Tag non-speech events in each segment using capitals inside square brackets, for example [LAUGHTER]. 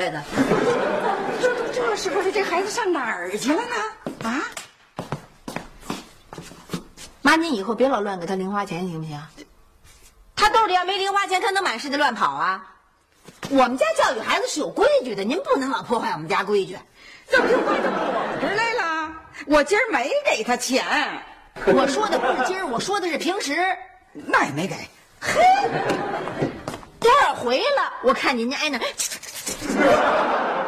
来的。[LAUGHS] 这都这时候了，这孩子上哪儿去了呢？啊？妈，您以后别老乱给他零花钱，行不行？他兜里要没零花钱，他能满世界乱跑啊？我们家教育孩子是有规矩的，您不能老破坏我们家规矩。怎么就怪到我这儿来了？我今儿没给他钱，我说的不是今儿，我说的是平时。那也没给。嘿多少回了？我看您家挨那儿。现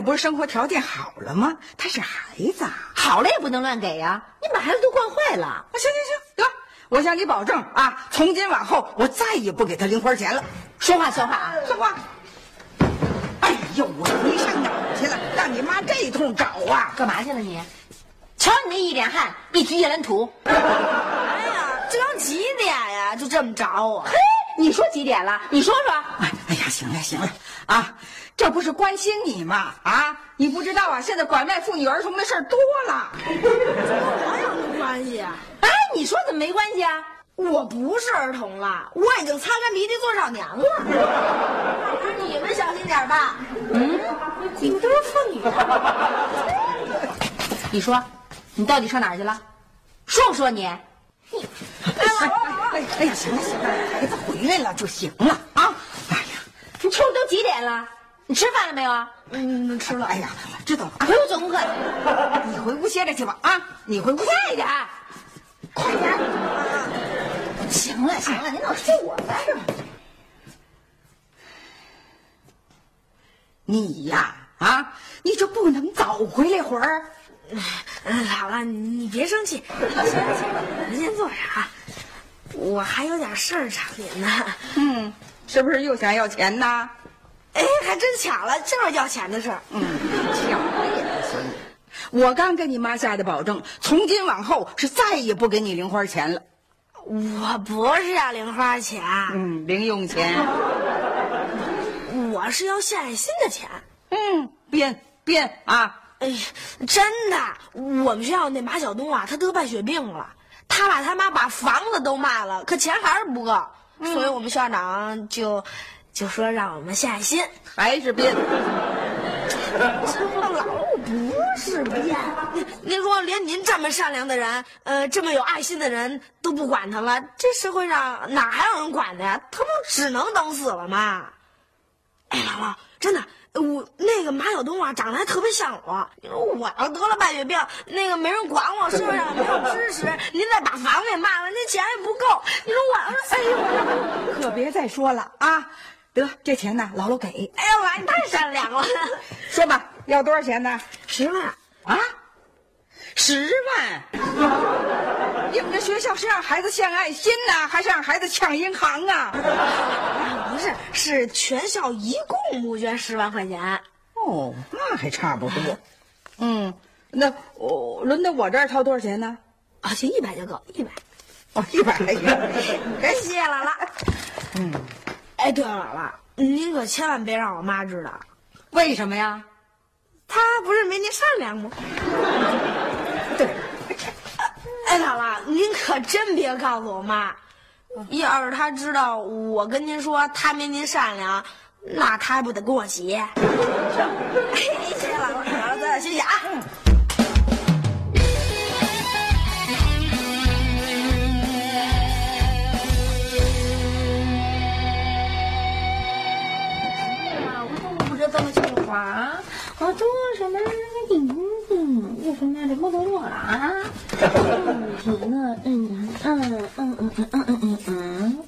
在不是生活条件好了吗？他是孩子啊。好了也不能乱给呀、你把孩子都惯坏了。啊，行行行，得，我向你保证啊，从今往后我再也不给他零花钱了。说话算话啊！算话。哎呦，我你上哪儿去了？让你妈这一通找啊！干嘛去了你？瞧你那一脸汗，一提夜兰土。哎呀，这刚几点呀？就这么找我？嘿，你说几点了？你说说。哎哎呀，行了行了啊，这不是关心你吗？啊，你不知道啊，现在拐卖妇女儿童的事儿多了。跟我有什么关系啊？哎，你说怎么没关系啊？我不是儿童了，我已经擦干鼻涕做少年了。你们小心点吧。嗯你们都是妇女。你说，你到底上哪儿去了？说不说你？哎哎哎呀，行了行了，孩子回来了就行了你瞅都几点了？你吃饭了没有啊？嗯，吃了。哎呀，知道了啊回屋做功课。你回屋歇着去吧啊！你回屋歇快点儿，快点。行了行了，您老说我干什么？你呀啊，你就不能早回来会儿？嗯，姥姥，你别生气，先先您先坐着啊。我还有点事儿找您呢。嗯，是不是又想要钱呢？哎，还真巧了，就是要钱的事儿。嗯，巧了也不行。我刚跟你妈下的保证，从今往后是再也不给你零花钱了。我不是要零花钱，嗯，零用钱。我是要献爱心的钱。嗯，编编啊！哎呀，真的，我们学校那马晓东啊，他得白血病了，他爸他妈把房子都卖了，可钱还是不够，所以我们校长就就说让我们献爱心。还是编。老不是编，您您说连您这么善良的人，呃，这么有爱心的人都不管他了，这社会上哪还有人管他呀？他不只能等死了吗？哎，姥姥，真的，我那个马晓东啊，长得还特别像我。你说我要得了白血病，那个没人管我，是不是 [LAUGHS] 没有支持，您再把房给卖了，那钱也不够。你说我要是，哎呦，我可别再说了啊！得，这钱呢，姥姥给。哎呀妈，你太善良了，说吧，要多少钱呢？十万。啊，十万！你们这学校是让孩子献爱心呐，还是让孩子抢银行啊？不是，是全校一共募捐十万块钱。哦，那还差不多。嗯，那我轮到我这儿掏多少钱呢？啊，行，一百就够，一百。哦，一百。[LAUGHS] 感谢姥姥。嗯，哎，对了，姥姥，您可千万别让我妈知道，为什么呀？她不是没您善良吗？对。哎，姥姥，您可真别告诉我妈，要是她知道我跟您说她没您善良，那她还不得跟我急？[LAUGHS] 哎，谢谢姥姥，姥姥早点休息啊。我多什么？为什么这不懂我了啊？嗯嗯嗯嗯嗯嗯嗯嗯嗯嗯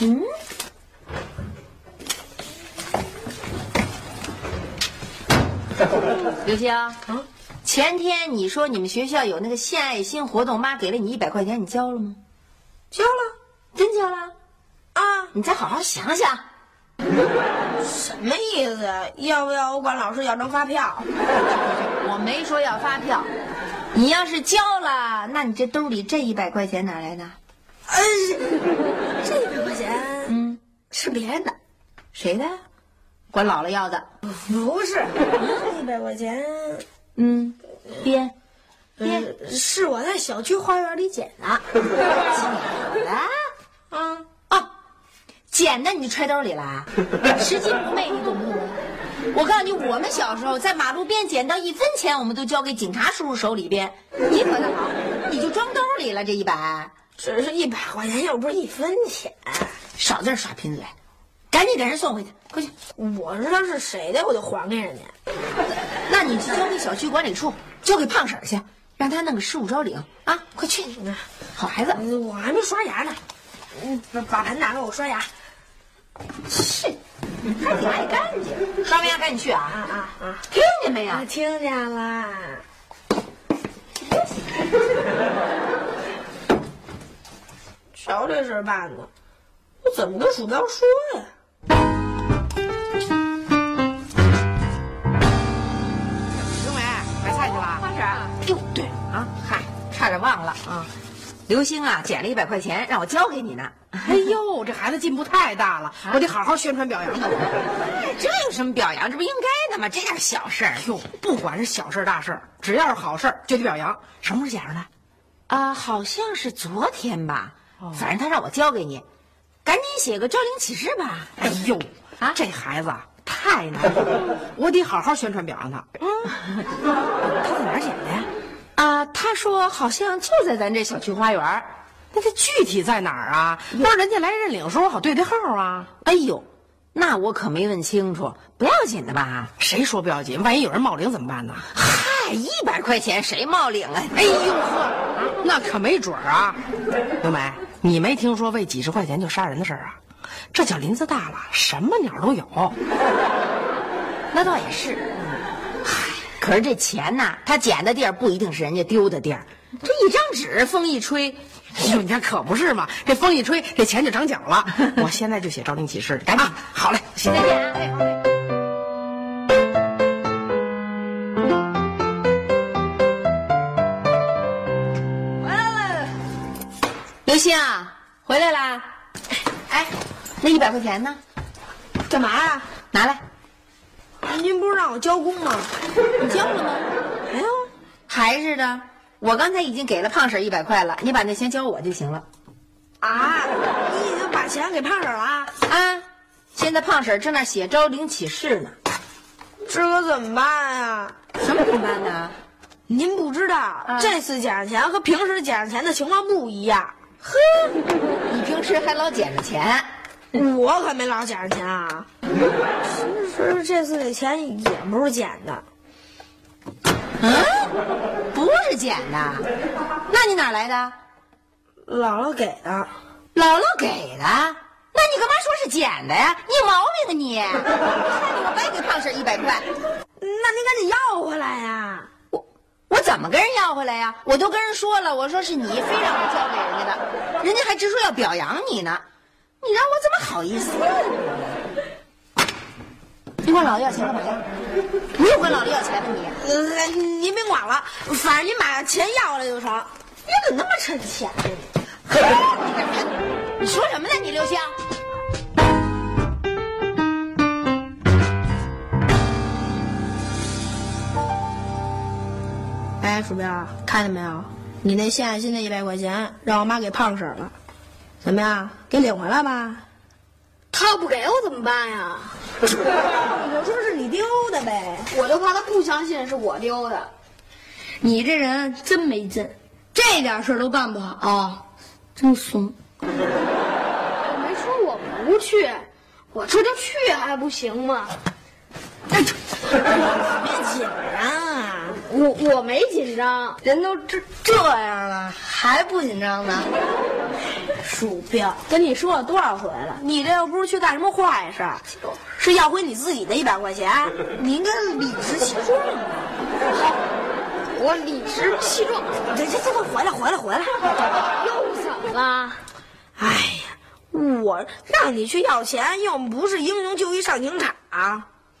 嗯。刘星，嗯，前天你说你们学校有那个献爱心活动，妈给了你一百块钱，你交了吗？交了，真交了？啊！你再好好想想。什么意思呀？要不要我管老师要张发票？[LAUGHS] 我没说要发票。你要是交了，那你这兜里这一百块钱哪来的？呃，这一百块钱，嗯，是别人的。谁的？管姥姥要的？不是，这一百块钱，嗯，编，编是我在小区花园里捡的。[LAUGHS] 捡的？啊。捡的你就揣兜里了，拾金不昧，你懂不懂？我告诉你，我们小时候在马路边捡到一分钱，我们都交给警察叔叔手里边。你可倒好，你就装兜里了这一百，只是一百块钱，又不是一分钱。少在这耍贫嘴，赶紧给人送回去，快去！我知道是谁的，我就还给人家。那你去交给小区管理处，交给胖婶去，让他弄个失物招领啊！快去，好孩子。我还没刷牙呢，嗯，把盆拿给我刷牙。是，还挺爱干净。刷完牙赶紧去啊啊啊啊！听见没有？听见了。瞧这事办的，我怎么跟鼠标说呀？刘梅买菜去了。花婶，哟，对啊，嗨，差点忘了啊。刘星啊，捡了一百块钱，让我交给你呢。[LAUGHS] 哎呦，这孩子进步太大了，我得好好宣传表扬他。[LAUGHS] 这有什么表扬？这不应该的吗？这点小事儿，哟，不管是小事大事，只要是好事就得表扬。什么时候写上的？啊，好像是昨天吧。反正他让我交给你，赶紧写个招领启事吧。哎呦，啊，这孩子太难了，我得好好宣传表扬他。嗯，他在哪儿捡的呀？啊，他说好像就在咱这小区花园。那它具体在哪儿啊？不是人家来认领时候好对对号啊。哎呦，那我可没问清楚，不要紧的吧？谁说不要紧？万一有人冒领怎么办呢？嗨，一百块钱谁冒领啊？哎呦呵，那可没准儿啊。刘梅，你没听说为几十块钱就杀人的事儿啊？这叫林子大了，什么鸟都有。[LAUGHS] 那倒也是。嗨，可是这钱呐，他捡的地儿不一定是人家丢的地儿。这一张纸，风一吹。[LAUGHS] 哎呦，你看可不是嘛！这风一吹，这钱就长脚了。我现在就写招领启事，赶紧。好嘞，再见。哎，好嘞。回来了，刘星啊，回来啦！哎，那一百块钱呢？干嘛呀？拿来。您不是让我交工吗？你交了吗？没有，还是的。我刚才已经给了胖婶一百块了，你把那钱交我就行了。啊，你已经把钱给胖婶了啊？现在胖婶正在写招领启事呢，这可怎么办呀？什么怎么办呢？您不知道，这次捡钱和平时捡钱的情况不一样。呵，你平时还老捡着钱，我可没老捡着钱啊。其实这次这钱也不是捡的。嗯，不是捡的，那你哪来的？姥姥给的。姥姥给的？那你干嘛说是捡的呀？你有毛病啊你！看你我白给胖婶一百块，那您赶紧要回来呀！我我怎么跟人要回来呀？我都跟人说了，我说是你非让我交给人家的，人家还直说要表扬你呢，你让我怎么好意思？你管老子要钱干嘛呀？你又管老子要钱了你？呃，您别管了，反正您把钱要了就成。你怎么那么趁钱呢？你说什么呢你刘星？哎，鼠标，看见没有？你那献爱心的一百块钱，让我妈给胖婶了。怎么样？给领回来吧。他要不给我怎么办呀？[LAUGHS] 我说是你丢的呗。我就怕他不相信是我丢的。你这人真没劲，这点事儿都办不好，真怂。我没说我不去，我这就去还不行吗？别紧张啊！我我没紧张，人都这这样了还不紧张呢？鼠标，跟你说了多少回了？你这又不是去干什么坏事，是要回你自己的一百块钱，你应该理直气壮的。好，我理直气壮。这这这，回来回来回来！又怎么了？哎呀，我让你去要钱，又不是英雄救一上刑场。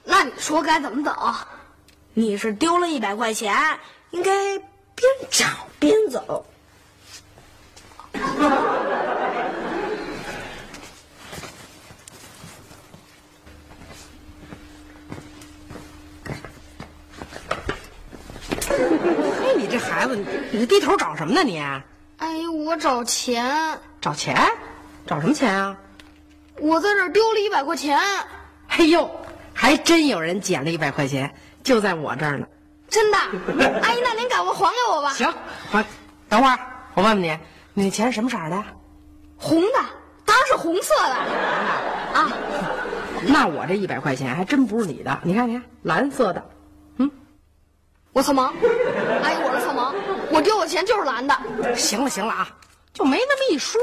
那你说该怎么走？你是丢了一百块钱，应该边找边走。嘿，[LAUGHS] 你这孩子，你这低头找什么呢你？哎呦，我找钱，找钱？找什么钱啊？我在这儿丢了一百块钱。哎呦，还真有人捡了一百块钱，就在我这儿呢。真的？[LAUGHS] 阿姨，那您赶快还给我吧。行，还等会儿，我问问你，你那钱是什么色的？红的，当然是红色的。啊，[LAUGHS] 那我这一百块钱还真不是你的，你看你看，蓝色的。我草盲，阿姨，我是草盲，我丢的钱就是蓝的。行了行了啊，就没那么一说。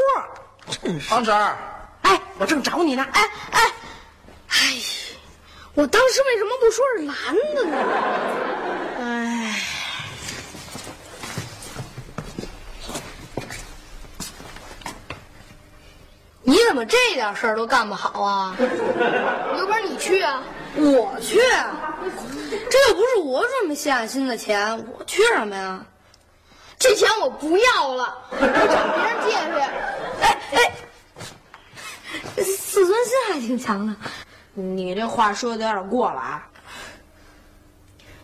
真是，王婶儿，哎，我正找你呢。哎哎，哎，我当时为什么不说是蓝的呢？哎，你怎么这点事儿都干不好啊？有本事你去啊？我去，这又不是我准备献爱心的钱，我去什么呀？这钱我不要了，我找别人借去。哎哎，自尊心还挺强的。你这话说的有点过了啊！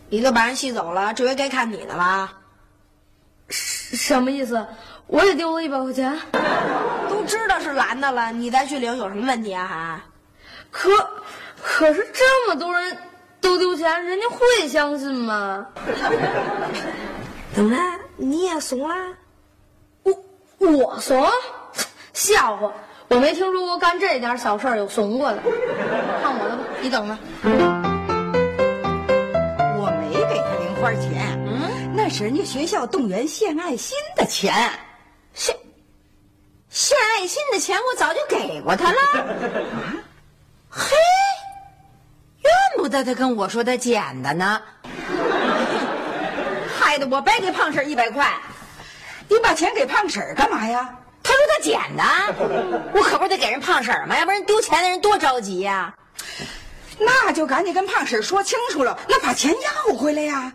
你都把人气走了，这回该看你的了。什么意思？我也丢了一百块钱，都知道是蓝的了，你再去领有什么问题啊？还？可可是这么多人都丢钱，人家会相信吗？[LAUGHS] 怎么了？你也怂了？我我怂？笑话！我没听说过干这点小事儿有怂过的。看我的吧，你等着。我没给他零花钱，嗯，那是人家学校动员献爱心的钱。献献爱心的钱，我早就给过他了。啊嘿，那他跟我说他捡的呢。[LAUGHS] 害得我白给胖婶一百块，你把钱给胖婶干嘛呀？他说他捡的，我可不得给人胖婶吗？要不然丢钱的人多着急呀、那就赶紧跟胖婶说清楚了，那把钱要回来呀。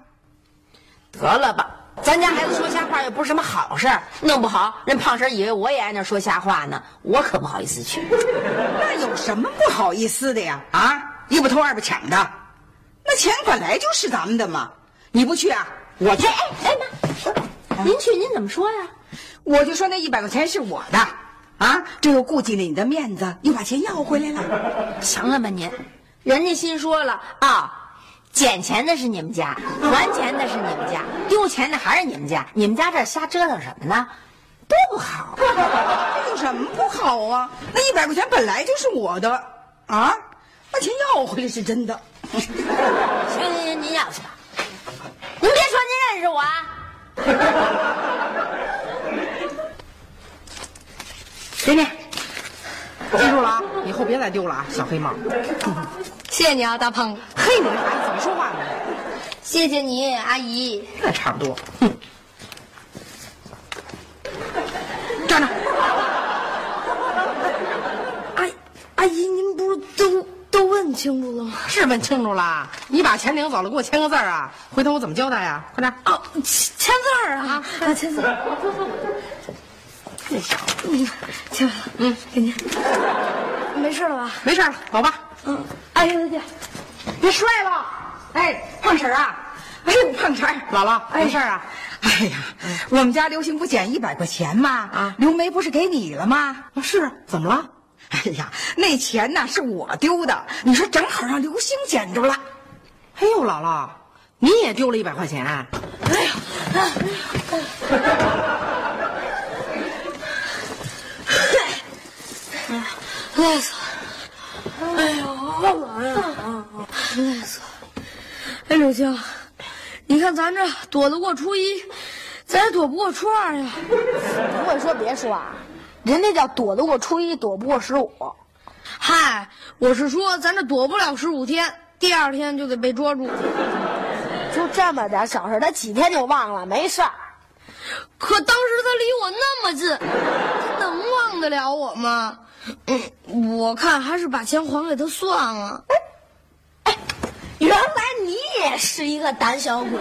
得了吧，咱家孩子说瞎话又不是什么好事，弄不好人胖婶以为我也爱那说瞎话呢，我可不好意思去。[LAUGHS] 那有什么不好意思的呀？啊，一不偷二不抢的，那钱本来就是咱们的嘛。你不去啊，我去。哎哎妈，您去您怎么说呀？我就说那一百块钱是我的，啊，这又顾及了你的面子，又把钱要回来了。[LAUGHS] 行了吧您，人家心说了啊。捡钱的是你们家，还钱的是你们家，丢钱的还是你们家。你们家这瞎折腾什么呢？多不好！[LAUGHS] 这有什么不好啊？那一百块钱本来就是我的，啊，把钱要回来是真的。[LAUGHS] 行行行，您要去吧。您别说您认识我啊。[LAUGHS] 给你，记住了啊，以后别再丢了啊，小黑帽。[LAUGHS] 谢谢你啊，大胖子。嘿，你这孩子怎么说话呢？谢谢你，阿姨。那差不多。哼，站着。阿阿姨，您不是都都问问清楚了吗？是问清楚了，你把钱领走了，给我签个字啊！回头我怎么交代呀？快点！哦，签签字啊！啊，签字儿。[LAUGHS] 这小子，嗯，签完了，嗯，给您。没事了吧？没事了，走吧。嗯，阿姨再见。别摔了！哎，胖婶儿啊！哎呦，胖婶儿，姥姥，没事啊？哎呀，我们家刘星不捡一百块钱吗？啊，刘梅不是给你了吗？啊是，怎么了？[LAUGHS] 哎呀，那钱呐是我丢的，你说正好让刘星捡着了。哎呦，姥姥，你也丢了一百块钱？哎呀，累死了！哎呦，干嘛呀？累死了！哎，刘星，你看咱这躲得过初一，咱也躲不过初二呀。不会说别说啊，人家叫躲得过初一，躲不过十五。嗨，我是说咱这躲不了十五天，第二天就得被捉住。就这么点小事，他几天就忘了，没事儿。可当时他离我那么近，他能忘得了我吗？嗯，我看还是把钱还给他算了。哎，原来你也是一个胆小鬼，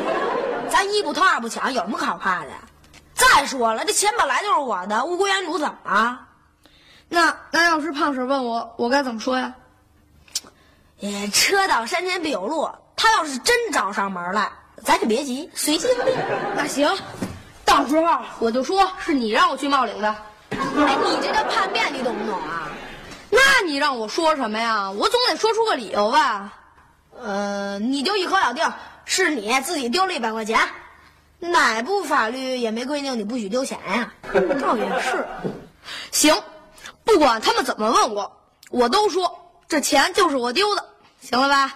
咱一不偷二不抢，有什么可怕的？再说了，这钱本来就是我的，物归原主，怎么了？那那要是胖婶问我，我该怎么说呀？也车到山前必有路，他要是真找上门来，咱就别急，随机应变。那行，到时候我就说是你让我去冒领的。哎，你这叫叛变，你懂不懂啊？那你让我说什么呀？我总得说出个理由吧。呃，你就一口咬定是你自己丢了一百块钱，哪部法律也没规定你不许丢钱呀？[LAUGHS] 倒也是。行，不管他们怎么问我，我都说这钱就是我丢的，行了吧？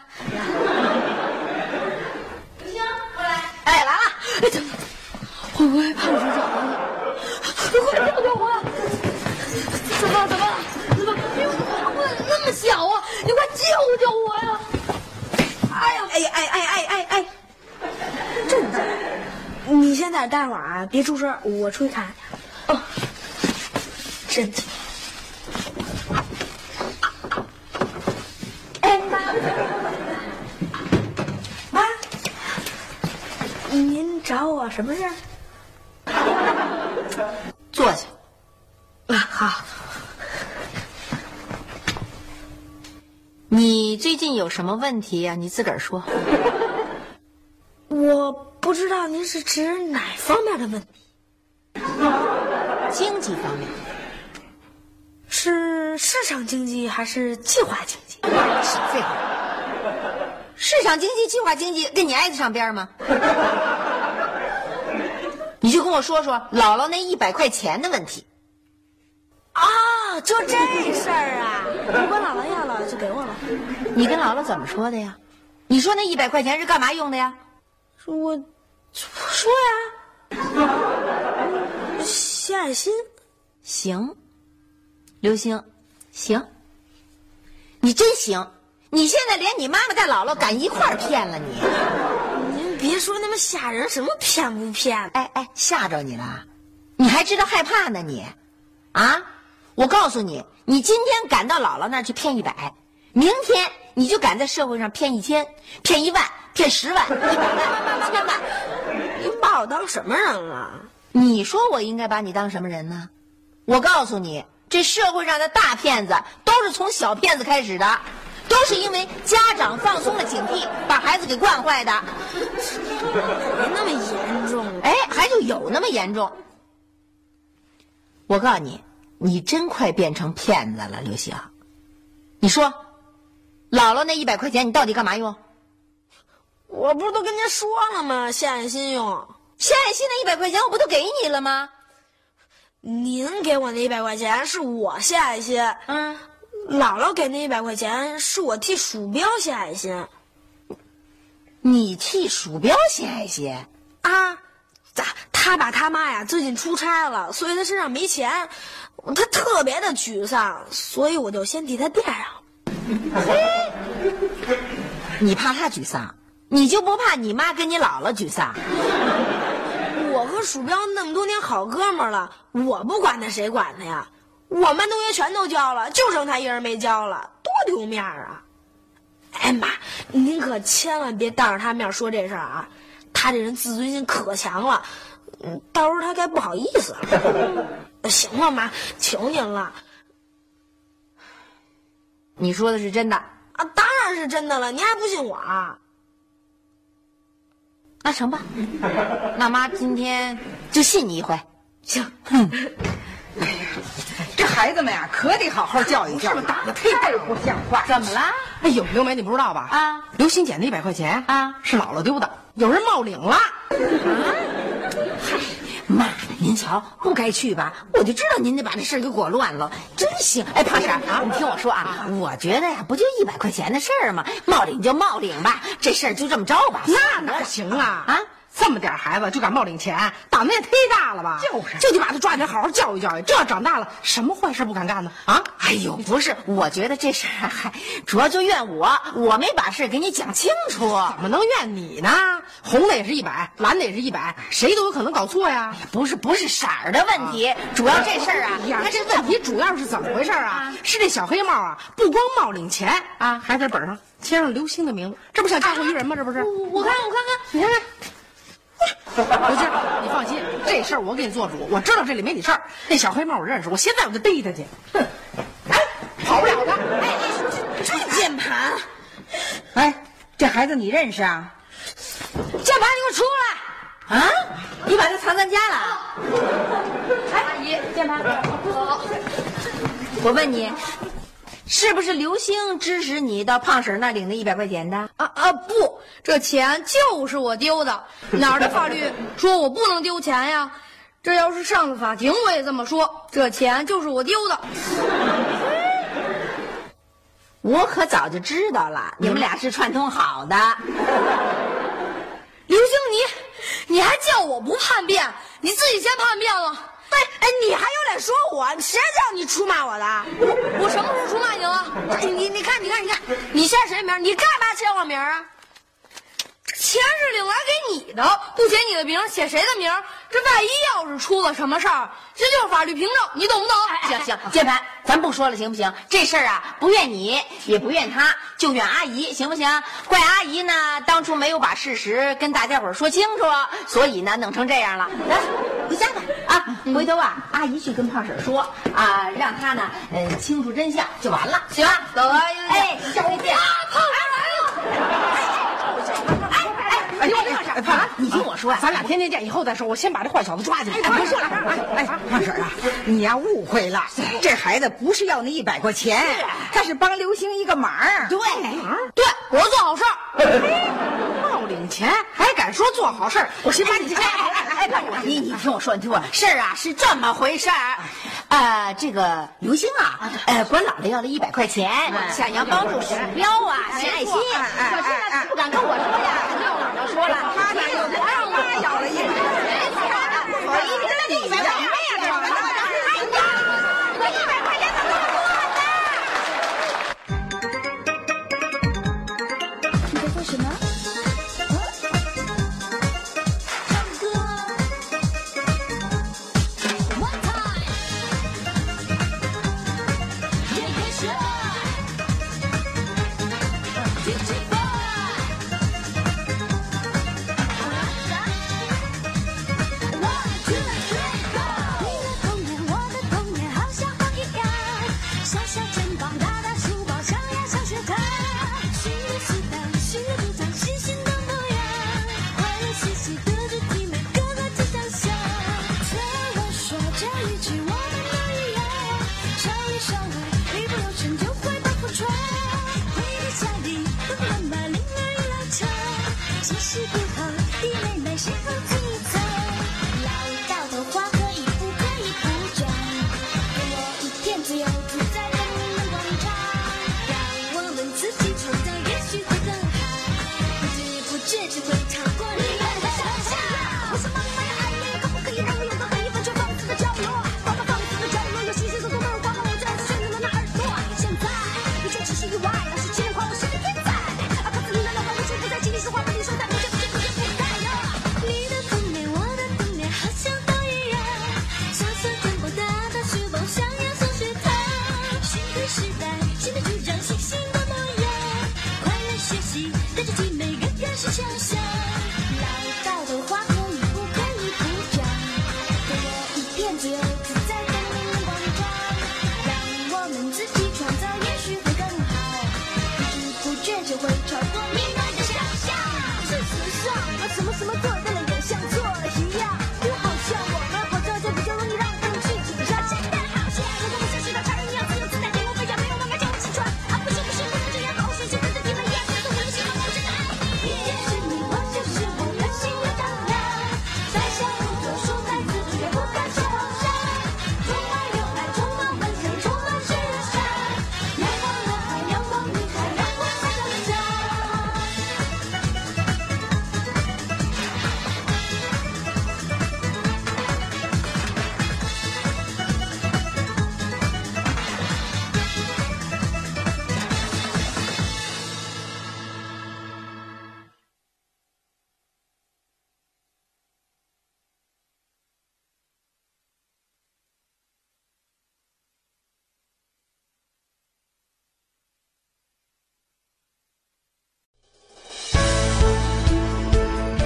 行，过来。哎，来了。哎，等等，会不会胖婶找来了？你快救救我！怎么怎么怎么？你我我那么小啊！你快救救我呀！哎呀，哎呀，哎哎哎哎哎！你先在这待会儿啊，别出声，我出去看看去。哦，真的。哎妈！妈，您找我什么事儿？[LAUGHS] 坐下。啊，好。你最近有什么问题呀、你自个儿说。[LAUGHS] 是指哪方面的问题，经济方面，是市场经济还是计划经济？少废话。市场经济、计划经济跟你挨得上边吗？你就跟我说说姥姥那一百块钱的问题。啊，就这事儿啊！我管姥姥要了，就给我了。你跟姥姥怎么说的呀？你说那一百块钱是干嘛用的呀？我说呀，谢爱心。行，刘星，行，你真行！你现在连你妈妈带姥姥敢一块儿骗了你。您别说那么吓人，什么骗不骗？哎哎，吓着你了？你还知道害怕呢你？啊！我告诉你，你今天敢到姥姥那儿去骗一百，明天你就敢在社会上骗一千、骗一万、骗十万、一百万、千万。您把我当什么人了？你说我应该把你当什么人呢？我告诉你，这社会上的大骗子都是从小骗子开始的，都是因为家长放松了警惕，把孩子给惯坏的。没那么严重。哎，还就有那么严重。我告诉你，你真快变成骗子了，刘星。你说，姥姥那一百块钱你到底干嘛用？我不是都跟您说了吗？献爱心用。献爱心那一百块钱我不都给你了吗？您给我那一百块钱是我献爱心，嗯，姥姥给那一百块钱是我替鼠标献爱心。你替鼠标献爱心啊，咋？他爸他妈呀最近出差了，所以他身上没钱，他特别的沮丧，所以我就先替他垫上。[LAUGHS] 你怕他沮丧，你就不怕你妈跟你姥姥沮丧？我和鼠标那么多年好哥们儿了，我不管他谁管他呀？我们班同学全都交了，就剩他一人没交了，多丢面儿啊！哎妈，您可千万别当着他面说这事儿啊！他这人自尊心可强了，嗯，到时候他该不好意思了。[LAUGHS] 行了，妈，求您了你说的是真的？啊！当然是真的了，您还不信我啊？那成吧，[LAUGHS] 那妈今天就信你一回。行，[LAUGHS] 这孩子们呀，可得好好教育教育，打的忒倍不像话。怎么了？哎呦，刘梅，你不知道吧？啊，刘星捡的一百块钱啊，是姥姥丢的，有人冒领了。啊，嗨妈，您瞧，不该去吧？我就知道您得把这事儿给裹乱了，真行！哎，胖婶儿啊，你听我说啊，我觉得呀，不就一百块钱的事儿吗？冒领就冒领吧，这事儿就这么着吧。那哪行啊？啊，这么点孩子就敢冒领钱，胆子也忒大了吧？就是就得把他抓起来好好教育教育，这要长大了什么坏事不敢干呢？啊？哎呦，不是，我觉得这事儿还主要就怨我，我没把事儿给你讲清楚。怎么能怨你呢？红的也是一百，蓝的也是一百，谁都有可能搞错呀。不是不是色儿的问题，主要这事儿啊，哎呀，这问题主要是怎么回事啊？是这小黑帽啊，不光冒领钱啊，还在本上签上刘星的名字，这不想嫁祸于人吗？这不是？我看我看看，你看看。[LAUGHS] 刘星，你放心，这事儿我给你做主，我知道这里没你事儿。那小黑帽我认识，我现在我就逮他去。哼，哎，跑不了他。哎，这键盘，哎，这孩子你认识啊？键盘，你给我出来！啊，你把它藏咱家了？哎，阿姨，键盘，好。我问你，是不是刘星指使你到胖婶那领那一百块钱的？啊啊不，这钱就是我丢的，[LAUGHS] 哪儿的法律说我不能丢钱呀？这要是上了法庭，我也这么说，这钱就是我丢的。[LAUGHS] 我可早就知道了，你们俩是串通好的。刘星，你你还叫我不叛变，你自己先叛变了。哎哎，你还有脸说我？谁叫你出卖我的？我我什么时候出卖你了？你你你看你看你看，你签谁名？你干嘛签我名啊？钱是领来给你的，不写你的名，写谁的名？这万一要是出了什么事儿，这就是法律凭证，你懂不懂？行行，键盘，咱不说了，行不行？这事儿啊，不怨你，也不怨他，就怨阿姨，行不行？怪阿姨呢，当初没有把事实跟大家伙儿说清楚，所以呢，弄成这样了。来，回家吧啊！回头啊，阿姨去跟胖婶说啊，让她呢，呃，清楚真相就完了，行吧？走啊！哎，下回见。胖婶来了。哎呦，哎，胖婶，你听我说呀，咱俩天天见，以后再说。我先把这坏小子抓起来。哎，不是了，哎哎，胖婶啊，你呀误会了，这孩子不是要那一百块钱，他是帮刘星一个忙。对，对，我做好事儿。冒领钱还敢说做好事儿？我先把你哎哎哎，你你听我说，你听我事儿啊是这么回事儿，呃，这个刘星啊，呃，管姥姥要了一百块钱，想要帮助鼠标啊，献爱心，可是呢，他不敢跟我说呀，跟姥姥说了，他哪有不让妈要了一百块钱？不好意思，你呀，什